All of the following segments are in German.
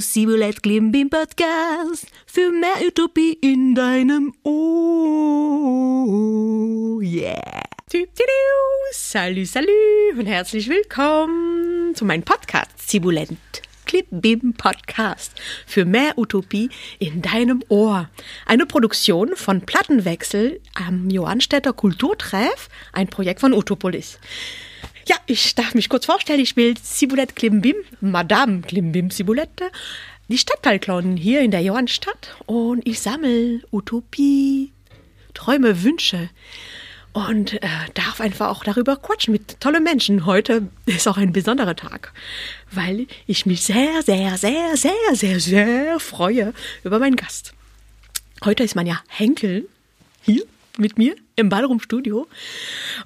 Sibulet Klimbim Podcast für mehr Utopie in deinem Ohr. Yeah. Salut, salut und herzlich willkommen zu meinem Podcast Sibulent. Klimbim Podcast für mehr Utopie in deinem Ohr. Eine Produktion von Plattenwechsel am Johannstädter Kulturtreff, ein Projekt von Utopolis. Ja, ich darf mich kurz vorstellen. Ich bin Sibulette Klimbim, Madame Klimbim Sibulette, die Stadtteilclown hier in der Johannstadt. Und ich sammle Utopie, Träume, Wünsche und äh, darf einfach auch darüber quatschen mit tollen Menschen. Heute ist auch ein besonderer Tag, weil ich mich sehr, sehr, sehr, sehr, sehr, sehr freue über meinen Gast. Heute ist Manja Henkel hier mit mir im Ballroom Studio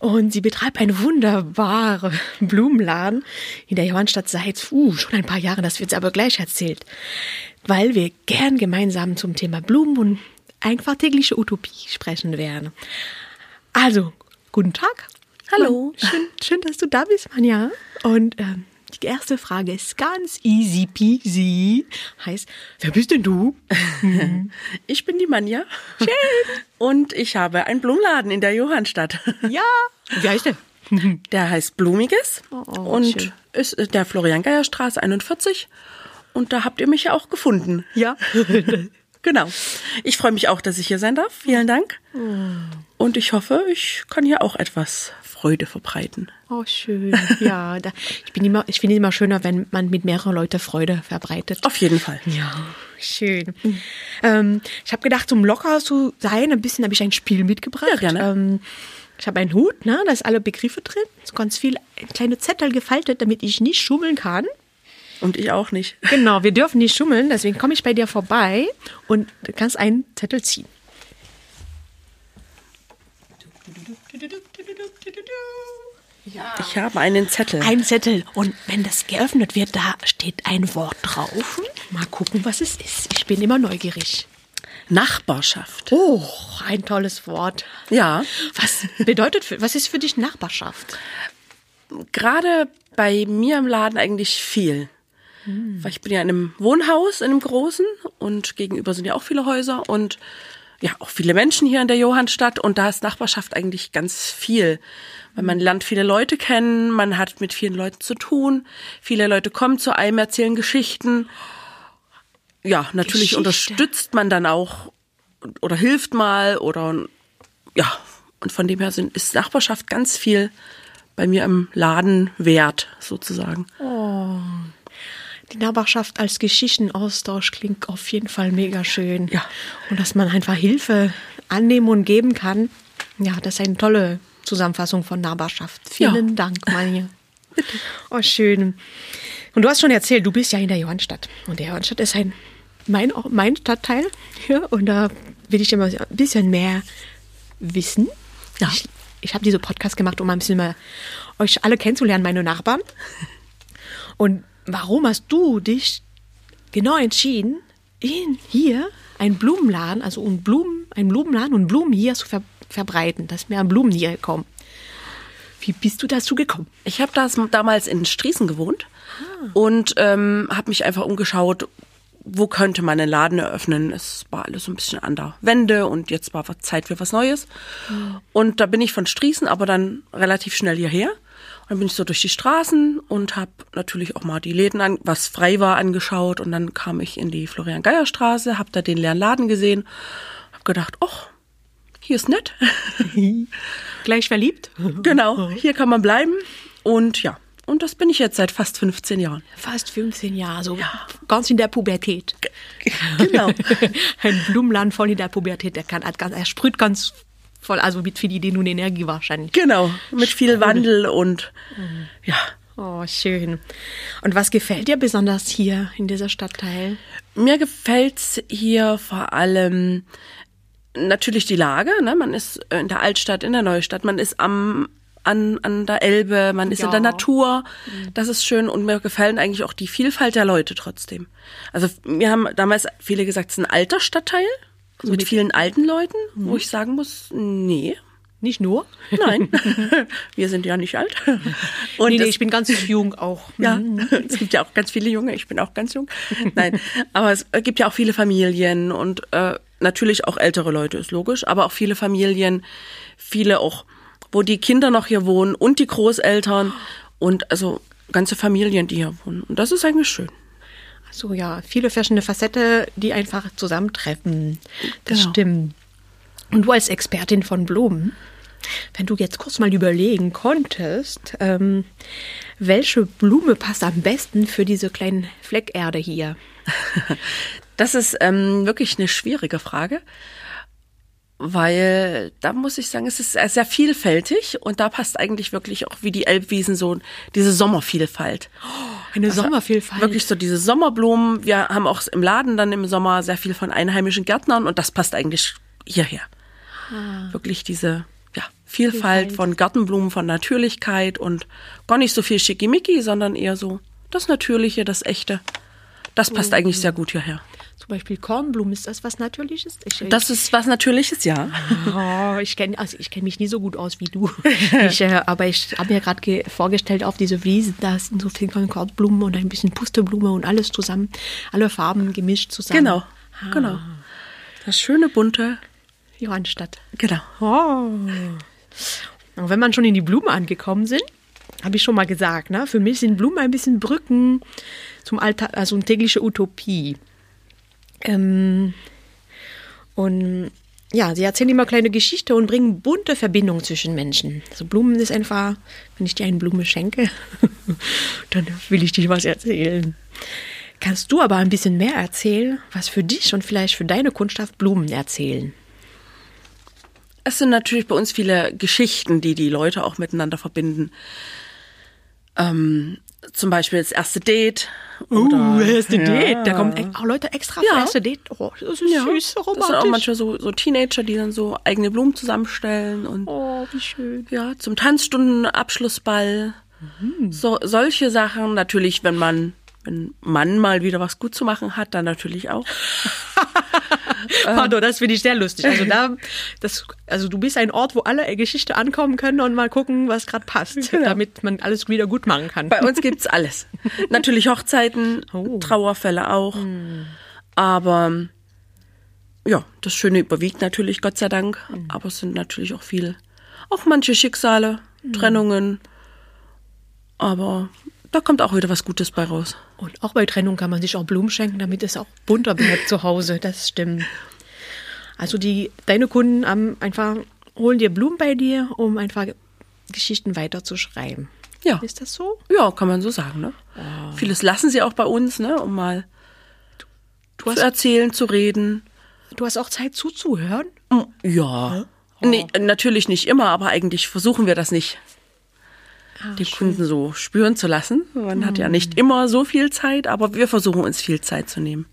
und sie betreibt einen wunderbaren Blumenladen in der Johannstadt seit uh, schon ein paar Jahren. Das wird sie aber gleich erzählt, weil wir gern gemeinsam zum Thema Blumen und einfach tägliche Utopie sprechen werden. Also, guten Tag. Hallo. Schön, schön, dass du da bist, Manja. Und ähm, die erste Frage ist ganz easy peasy. Heißt, wer bist denn du? Ich bin die Manja. Schön. Und ich habe einen Blumenladen in der Johannstadt. Ja. Wie heißt der? Der heißt Blumiges Oh, und schön. ist in der Florian-Geier-Straße 41. Und da habt ihr mich ja auch gefunden. Ja. Genau. Ich freue mich auch, dass ich hier sein darf. Vielen Dank. Und ich hoffe, ich kann hier auch etwas Freude verbreiten. Oh, schön. Ja, da, ich bin immer, ich finde es immer schöner, wenn man mit mehreren Leuten Freude verbreitet. Auf jeden Fall. Ja, schön. Ähm, ich habe gedacht, um locker zu sein, ein bisschen habe ich ein Spiel mitgebracht. Ja, gerne. Ähm, ich habe einen Hut, ne, da ist alle Begriffe drin, so ganz viel kleine Zettel gefaltet, damit ich nicht schummeln kann. Und ich auch nicht. Genau, wir dürfen nicht schummeln, deswegen komme ich bei dir vorbei und du kannst einen Zettel ziehen. Ich habe einen Zettel. Ein Zettel und wenn das geöffnet wird, da steht ein Wort drauf. Mal gucken, was es ist. Ich bin immer neugierig. Nachbarschaft. Oh, ein tolles Wort. Ja. Was bedeutet, für, was ist für dich Nachbarschaft? gerade bei mir im Laden eigentlich viel. Weil ich bin ja in einem Wohnhaus, in einem großen und gegenüber sind ja auch viele Häuser und ja, auch viele Menschen hier in der Johannstadt und da ist Nachbarschaft eigentlich ganz viel. Weil man lernt viele Leute kennen, man hat mit vielen Leuten zu tun, viele Leute kommen zu einem, erzählen Geschichten. Ja, natürlich Geschichte. unterstützt man dann auch oder hilft mal oder ja, und von dem her sind, ist Nachbarschaft ganz viel bei mir im Laden wert, sozusagen. Die Nachbarschaft als Geschichtenaustausch klingt auf jeden Fall mega schön. Ja. Und dass man einfach Hilfe annehmen und geben kann. Ja, das ist eine tolle Zusammenfassung von Nachbarschaft. Vielen Ja. Dank, Manja. Oh, schön. Und du hast schon erzählt, du bist ja in der Johannstadt. Und der Johannstadt ist ein, mein, mein Stadtteil. Ja, und da will ich immer ein bisschen mehr wissen. Ja. Ich, ich habe diese Podcast gemacht, um ein bisschen mal euch alle kennenzulernen, meine Nachbarn. Und warum hast du dich genau entschieden, in hier einen Blumenladen, also um Blumen, einen Blumenladen und Blumen hier zu ver verbreiten, dass mehr Blumen hier kommen? Wie bist du dazu gekommen? Ich habe das damals in Striesen gewohnt und ähm, habe mich einfach umgeschaut, wo könnte man einen Laden eröffnen. Es war alles so ein bisschen an der Wende und jetzt war Zeit für was Neues. Und da bin ich von Striesen aber dann relativ schnell hierher. Dann bin ich so durch die Straßen und habe natürlich auch mal die Läden, an, was frei war, angeschaut. Und dann kam ich in die Florian-Geier-Straße, habe da den leeren Laden gesehen, habe gedacht, ach, hier ist nett. Gleich verliebt? Genau, hier kann man bleiben. Und ja, und das bin ich jetzt seit fast 15 Jahren. Fast 15 Jahre, so ganz in der Pubertät. Genau. Ein Blumenladen voll in der Pubertät, der kann, ganz, er sprüht ganz voll, also mit viel Ideen und Energie wahrscheinlich. Genau, mit viel Wandel und ja. Oh, schön. Und was gefällt dir besonders hier in dieser Stadtteil? Mir gefällt's hier vor allem natürlich die Lage. Ne? Man ist in der Altstadt, in der Neustadt, man ist am an, an der Elbe, man ist Ja. in der Natur. Das ist schön und mir gefallen eigentlich auch die Vielfalt der Leute trotzdem. Also mir haben damals viele gesagt, es ist ein alter Stadtteil mit vielen alten Leuten, wo ich sagen muss, nee, Nicht nur? Nein, wir sind ja nicht alt. Und nee, nee, ich bin ganz jung auch. Ja, es gibt ja auch ganz viele Junge, ich bin auch ganz jung. Nein, aber es gibt ja auch viele Familien und äh, natürlich auch ältere Leute, ist logisch, aber auch viele Familien, viele auch, wo die Kinder noch hier wohnen und die Großeltern und also ganze Familien, die hier wohnen. Und das ist eigentlich schön. So ja, viele verschiedene Facette, die einfach zusammentreffen. Das genau. stimmt. Und du als Expertin von Blumen, wenn du jetzt kurz mal überlegen konntest, ähm, welche Blume passt am besten für diese kleinen Fleckerde hier? Das ist ähm, wirklich eine schwierige Frage, weil da muss ich sagen, es ist sehr vielfältig und da passt eigentlich wirklich auch wie die Elbwiesen so diese Sommervielfalt. Oh, eine also Sommervielfalt. Wirklich so diese Sommerblumen. Wir haben auch im Laden dann im Sommer sehr viel von einheimischen Gärtnern und das passt eigentlich hierher. Ah. Wirklich diese ja, Vielfalt, Vielfalt von Gartenblumen, von Natürlichkeit und gar nicht so viel Schickimicki, sondern eher so das Natürliche, das Echte. Das passt oh. eigentlich sehr gut hierher. Zum Beispiel Kornblumen, ist das was Natürliches? Ich, das ist was Natürliches, ja. Oh, ich kenne also ich kenn mich nie so gut aus wie du. Ich, äh, aber ich habe mir gerade vorgestellt, auf diese Wiese, da sind so viele Kornblumen und ein bisschen Pusteblume und alles zusammen. Alle Farben gemischt zusammen. Genau, ah. genau. Das schöne bunte Johannstadt. Genau. Oh. Und wenn man schon in die Blumen angekommen sind, habe ich schon mal gesagt, ne? für mich sind Blumen ein bisschen Brücken zum Alltag, also eine tägliche Utopie. Ähm, und ja, sie erzählen immer kleine Geschichten und bringen bunte Verbindungen zwischen Menschen. Also Blumen ist einfach, wenn ich dir eine Blume schenke, dann will ich dir was erzählen. Kannst du aber ein bisschen mehr erzählen, was für dich und vielleicht für deine Kundschaft Blumen erzählen? Es sind natürlich bei uns viele Geschichten, die die Leute auch miteinander verbinden. Ähm, zum Beispiel das erste Date. Oder, uh, erste ja. Date. Da kommen auch Leute extra ja. für erste Date. Oh, das ist ja. süß, romantisch. Das sind auch manchmal so, so Teenager, die dann so eigene Blumen zusammenstellen. Und, oh, wie schön. Ja, zum Tanzstundenabschlussball. Mhm. So, solche Sachen. Natürlich, wenn man, wenn Mann mal wieder was gut zu machen hat, dann natürlich auch. Pardon, das finde ich sehr lustig. Also da, das, also du bist ein Ort, wo alle Geschichte ankommen können und mal gucken, was gerade passt, genau. damit man alles wieder gut machen kann. Bei uns gibt's alles. Natürlich Hochzeiten, oh. Trauerfälle auch. Hm. Aber ja, das Schöne überwiegt natürlich, Gott sei Dank. Hm. Aber es sind natürlich auch viel, auch manche Schicksale, hm. Trennungen. Aber da kommt auch wieder was Gutes bei raus. Und auch bei Trennung kann man sich auch Blumen schenken, damit es auch bunter bleibt zu Hause. Das stimmt. Also die, deine Kunden haben einfach holen dir Blumen bei dir, um einfach Geschichten weiterzuschreiben. Ja. Ist das so? Ja, kann man so sagen. Ne? Oh. Vieles lassen sie auch bei uns, ne, um mal du, zu erzählen, zu reden. Du hast auch Zeit zuzuhören? Mm, ja. Oh. Nee, natürlich nicht immer, aber eigentlich versuchen wir das nicht ah, die schön. Kunden so spüren zu lassen. Man mhm. hat ja hm. nicht immer so viel Zeit, aber wir versuchen uns viel Zeit zu nehmen.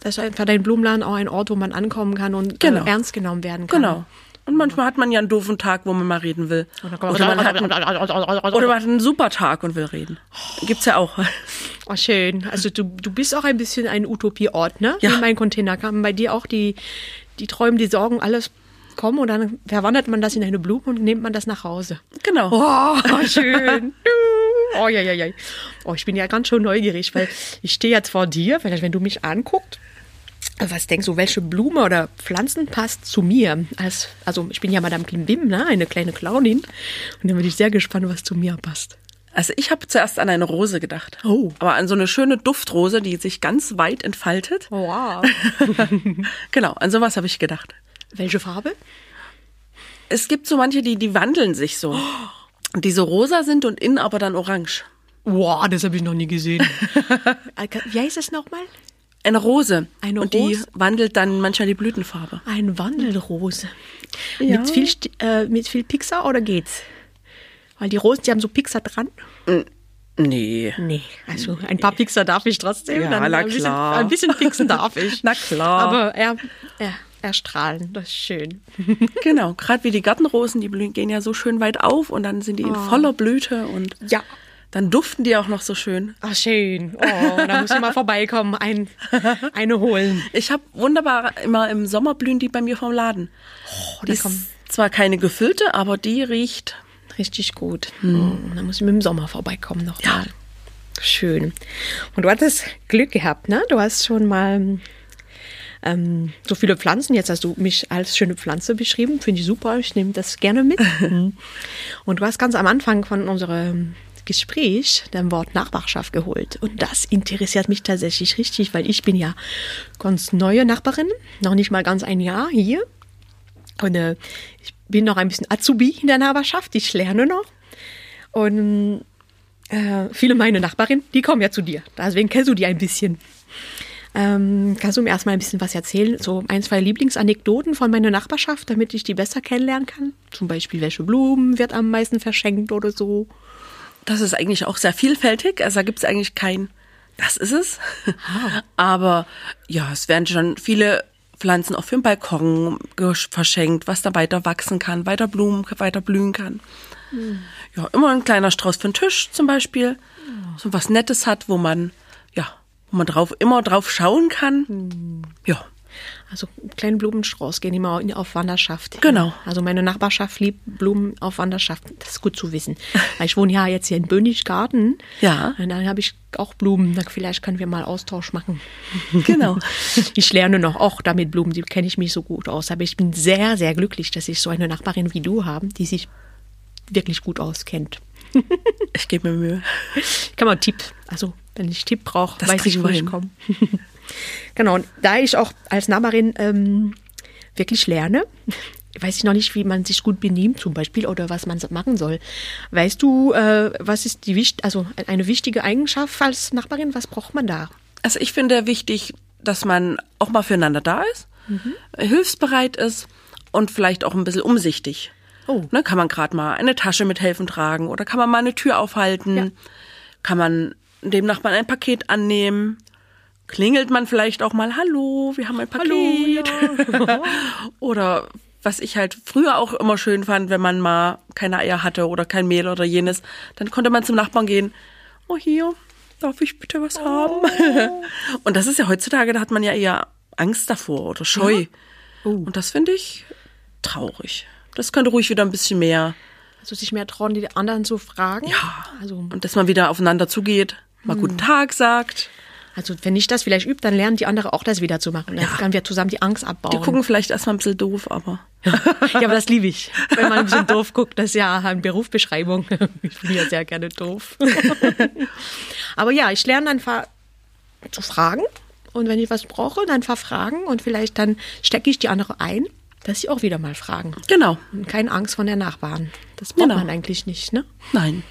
Das ist einfach dein Blumenladen auch ein Ort, wo man ankommen kann und äh, genau. ernst genommen werden kann. Genau. Und manchmal hat man ja einen doofen Tag, wo man mal reden will. Oder man hat einen, oder man hat einen super Tag und will reden. Gibt's ja auch. Oh, schön. Also du, du bist auch ein bisschen ein Utopieort, ne? Ja. Wie mein Container kam bei dir auch die, die Träume, die Sorgen, alles kommen und dann verwandelt man das in eine Blume und nimmt man das nach Hause. Genau. Oh, schön. oh, ja, ja, ja. Oh, ich bin ja ganz schön neugierig, weil ich stehe jetzt vor dir, vielleicht wenn du mich anguckst, was denkst du, welche Blume oder Pflanzen passt zu mir? Als, also ich bin ja Madame Klimbim, ne? eine kleine Clownin. Und dann bin ich sehr gespannt, was zu mir passt. Also ich habe zuerst an eine Rose gedacht. Oh. Aber an so eine schöne Duftrose, die sich ganz weit entfaltet. Oh, wow. genau, an sowas habe ich gedacht. Welche Farbe? Es gibt so manche, die, die wandeln sich so. Oh. Die so rosa sind und innen aber dann orange. Wow, das habe ich noch nie gesehen. Wie heißt es nochmal? Eine Rose. Eine und Rose? die wandelt dann manchmal die Blütenfarbe. Eine Wandelrose. Ja. Mit, viel, äh, mit viel Pixar oder geht's? Weil die Rosen, die haben so Pixar dran. Nee. Nee, also ein paar Pixar darf ich trotzdem. Ja, na ein bisschen, klar. Ein bisschen Pixen darf ich. na klar. Aber er, er, erstrahlen, das ist schön. genau, gerade wie die Gartenrosen, die blühen, gehen ja so schön weit auf und dann sind die in oh. voller Blüte und ja. dann duften die auch noch so schön. Ach, schön. Oh, da muss ich mal vorbeikommen, ein, eine holen. Ich habe wunderbar immer im Sommer blühen die bei mir vom Laden. Oh, die kommen zwar keine gefüllte, aber die riecht. Richtig gut. Mhm. Da muss ich mit dem Sommer vorbeikommen noch ja. mal. Schön. Und du hattest Glück gehabt, ne? Du hast schon mal ähm, so viele Pflanzen. Jetzt hast du mich als schöne Pflanze beschrieben. Finde ich super. Ich nehme das gerne mit. Und du hast ganz am Anfang von unserem Gespräch dein Wort Nachbarschaft geholt. Und das interessiert mich tatsächlich richtig, weil ich bin ja ganz neue Nachbarin, noch nicht mal ganz ein Jahr hier. Und äh, ich bin noch ein bisschen Azubi in der Nachbarschaft. Ich lerne noch. Und äh, viele meiner Nachbarinnen, die kommen ja zu dir. Deswegen kennst du die ein bisschen. Ähm, kannst du mir erstmal ein bisschen was erzählen? So ein, zwei Lieblingsanekdoten von meiner Nachbarschaft, damit ich die besser kennenlernen kann? Zum Beispiel, welche Blumen wird am meisten verschenkt oder so? Das ist eigentlich auch sehr vielfältig. Also da gibt es eigentlich kein, das ist es. Ah. Aber ja, es werden schon viele Pflanzen auf dem Balkon verschenkt, was da weiter wachsen kann, weiter blumen, weiter blühen kann. Hm. Ja, immer ein kleiner Strauß für den Tisch zum Beispiel. So was Nettes hat, wo man, wo man drauf, immer drauf schauen kann. Hm. Ja. Also kleinen Blumenstrauß gehen immer auf Wanderschaft. Genau. Also meine Nachbarschaft liebt Blumen auf Wanderschaft. Das ist gut zu wissen. Weil ich wohne ja jetzt hier in Bönigsgarten. Ja. Und dann habe ich auch Blumen. Vielleicht können wir mal Austausch machen. Genau. Ich lerne noch auch damit Blumen. Die kenne ich mich so gut aus. Aber ich bin sehr, sehr glücklich, dass ich so eine Nachbarin wie du habe, die sich wirklich gut auskennt. Ich gebe mir Mühe. Ich kann mal einen Tipp. Also, wenn ich Tipp brauche, weiß ich, wo ich komme. genau, und da ich auch als Nachbarin ähm, wirklich lerne, weiß ich noch nicht, wie man sich gut benimmt zum Beispiel oder was man machen soll. Weißt du, äh, was ist die also eine wichtige Eigenschaft als Nachbarin? Was braucht man da? Also ich finde wichtig, dass man auch mal füreinander da ist, mhm. hilfsbereit ist und vielleicht auch ein bisschen umsichtig. Oh. Ne, kann man gerade mal eine Tasche mithelfen tragen oder kann man mal eine Tür aufhalten? Ja. Kann man dem Nachbarn ein Paket annehmen? Klingelt man vielleicht auch mal, hallo, wir haben ein Paket. Hallo, ja. oder was ich halt früher auch immer schön fand, wenn man mal keine Eier hatte oder kein Mehl oder jenes, dann konnte man zum Nachbarn gehen. Oh, hier, darf ich bitte was oh. haben? Und das ist ja heutzutage, da hat man ja eher Angst davor oder Scheu. Ja. Oh. Und das finde ich traurig. Das könnte ruhig wieder ein bisschen mehr. Also sich mehr trauen, die anderen zu fragen. Ja. Also. Und dass man wieder aufeinander zugeht, mal hm. guten Tag sagt. Also wenn ich das vielleicht übe, dann lernen die anderen auch das wieder zu machen. Dann ja. können wir zusammen die Angst abbauen. Die gucken vielleicht erstmal ein bisschen doof, aber. ja, aber das liebe ich. Wenn man ein bisschen doof guckt, das ist ja eine Berufsbeschreibung. Ich bin ja sehr gerne doof. aber ja, ich lerne einfach zu fragen. Und wenn ich was brauche, dann verfragen und vielleicht dann stecke ich die andere ein dass sie auch wieder mal fragen. Genau. Und keine Angst von der Nachbarn. Das braucht genau. man eigentlich nicht, ne? Nein.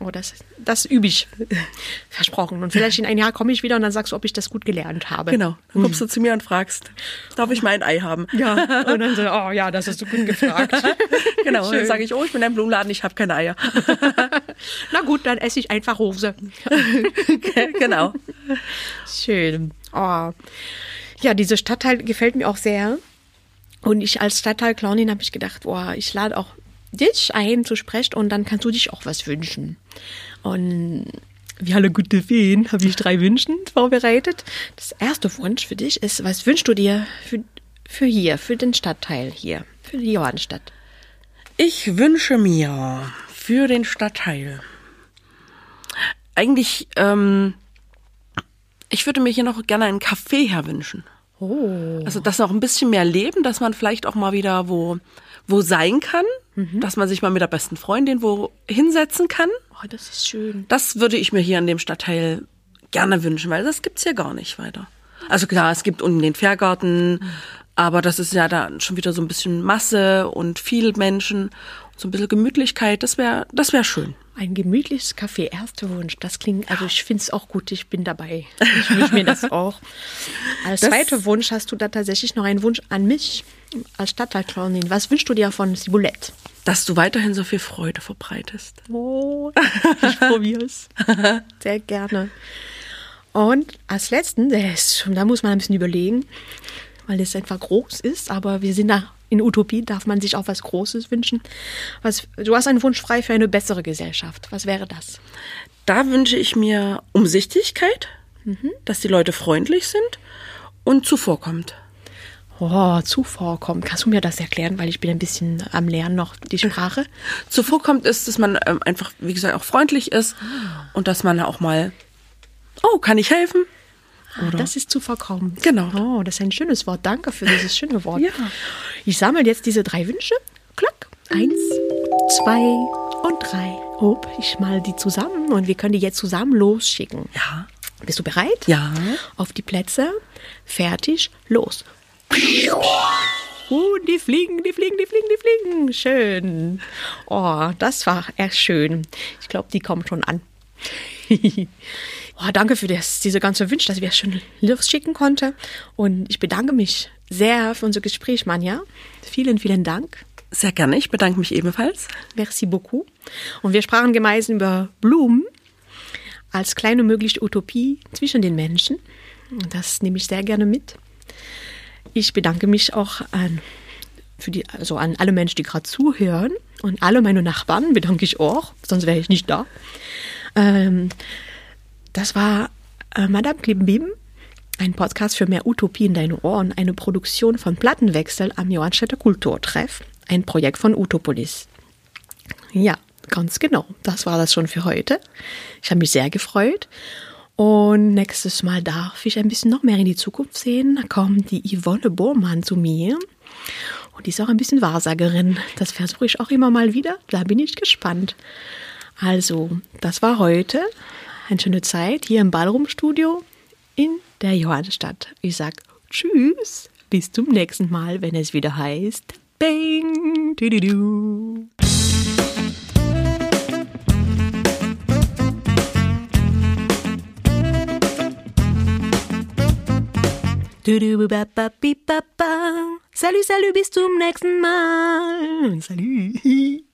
Oh, das, das übe ich. Versprochen. Und vielleicht in ein Jahr komme ich wieder und dann sagst du, ob ich das gut gelernt habe. Genau. Dann kommst hm. du zu mir und fragst, darf ich mal ein Ei haben? Ja. Und dann so, oh ja, das hast du gut gefragt. genau. Schön. Dann sage ich, oh, ich bin ein Blumenladen, ich habe keine Eier. Na gut, dann esse ich einfach Rose. genau. Schön. Oh. Ja, diese Stadtteil gefällt mir auch sehr. Und ich als Stadtteilclownin habe ich gedacht, boah, ich lade auch dich ein zu sprechen und dann kannst du dich auch was wünschen. Und wie alle gute Feen habe ich drei Wünschen vorbereitet. Das erste Wunsch für dich ist, was wünschst du dir für, für hier, für den Stadtteil hier, für die Johannstadt? Ich wünsche mir für den Stadtteil eigentlich, ähm, ich würde mir hier noch gerne einen Café herwünschen. Oh. Also, dass noch ein bisschen mehr leben, dass man vielleicht auch mal wieder wo, wo sein kann, mhm. dass man sich mal mit der besten Freundin wo hinsetzen kann. Oh, das ist schön. Das würde ich mir hier in dem Stadtteil gerne wünschen, weil das gibt's hier gar nicht weiter. Also klar, es gibt unten den Fährgarten, aber das ist ja da schon wieder so ein bisschen Masse und viel Menschen, so ein bisschen Gemütlichkeit, das wäre das wäre schön. Ein gemütliches Café, erster Wunsch. Das klingt, also ich finde es auch gut, ich bin dabei. Ich wünsche mir das auch. Als das zweiter Wunsch hast du da tatsächlich noch einen Wunsch an mich als Stadtteilclownin. Was wünschst du dir von Sibulett? Dass du weiterhin so viel Freude verbreitest. Oh, ich probiere es. Sehr gerne. Und als letzten, da muss man ein bisschen überlegen, weil es einfach groß ist, aber wir sind da in Utopie darf man sich auch was Großes wünschen. Was, du hast einen Wunsch frei für eine bessere Gesellschaft. Was wäre das? Da wünsche ich mir Umsichtigkeit, mhm. dass die Leute freundlich sind und zuvorkommt. Oh, zuvorkommt. Kannst du mir das erklären? Weil ich bin ein bisschen am Lernen noch, die Sprache. Zuvorkommt ist, dass man ähm, einfach, wie gesagt, auch freundlich ist und dass man auch mal, oh, kann ich helfen? Ah, das ist zuvorkommen. Genau. Oh, das ist ein schönes Wort. Danke für dieses schöne Wort. Ja. Ich sammle jetzt diese drei Wünsche. Klack. Eins, zwei und drei. Ob ich mal die zusammen und wir können die jetzt zusammen losschicken. Ja. Bist du bereit? Ja. Auf die Plätze. Fertig. Los. Uh, die fliegen, die fliegen, die fliegen, die fliegen. Schön. Oh, das war echt schön. Ich glaube, die kommen schon an. oh, danke für das, diese ganze Wünsche, dass wir schon losschicken konnte. Und ich bedanke mich sehr für unser Gespräch, Manja. Vielen, vielen Dank. Sehr gerne. Ich bedanke mich ebenfalls. Merci beaucoup. Und wir sprachen gemeinsam über Blumen als kleine mögliche Utopie zwischen den Menschen. Das nehme ich sehr gerne mit. Ich bedanke mich auch an, für die, also an alle Menschen, die gerade zuhören. Und alle meine Nachbarn bedanke ich auch, sonst wäre ich nicht da. Ähm, das war äh, Madame Klimbim, ein Podcast für mehr Utopie in deinen Ohren, eine Produktion von Plattenwechsel am Johannstädter Kulturtreff, ein Projekt von Utopolis. Ja, ganz genau. Das war das schon für heute. Ich habe mich sehr gefreut. Und nächstes Mal darf ich ein bisschen noch mehr in die Zukunft sehen. Da kommt die Yvonne Bormann zu mir. Und die ist auch ein bisschen Wahrsagerin. Das versuche ich auch immer mal wieder. Da bin ich gespannt. Also, das war heute eine schöne Zeit hier im Ballroom-Studio in der Johannstadt. Ich sag Tschüss, bis zum nächsten Mal, wenn es wieder heißt Bang, du, du, du. Salut, salut, bis zum nächsten Mal. Salut.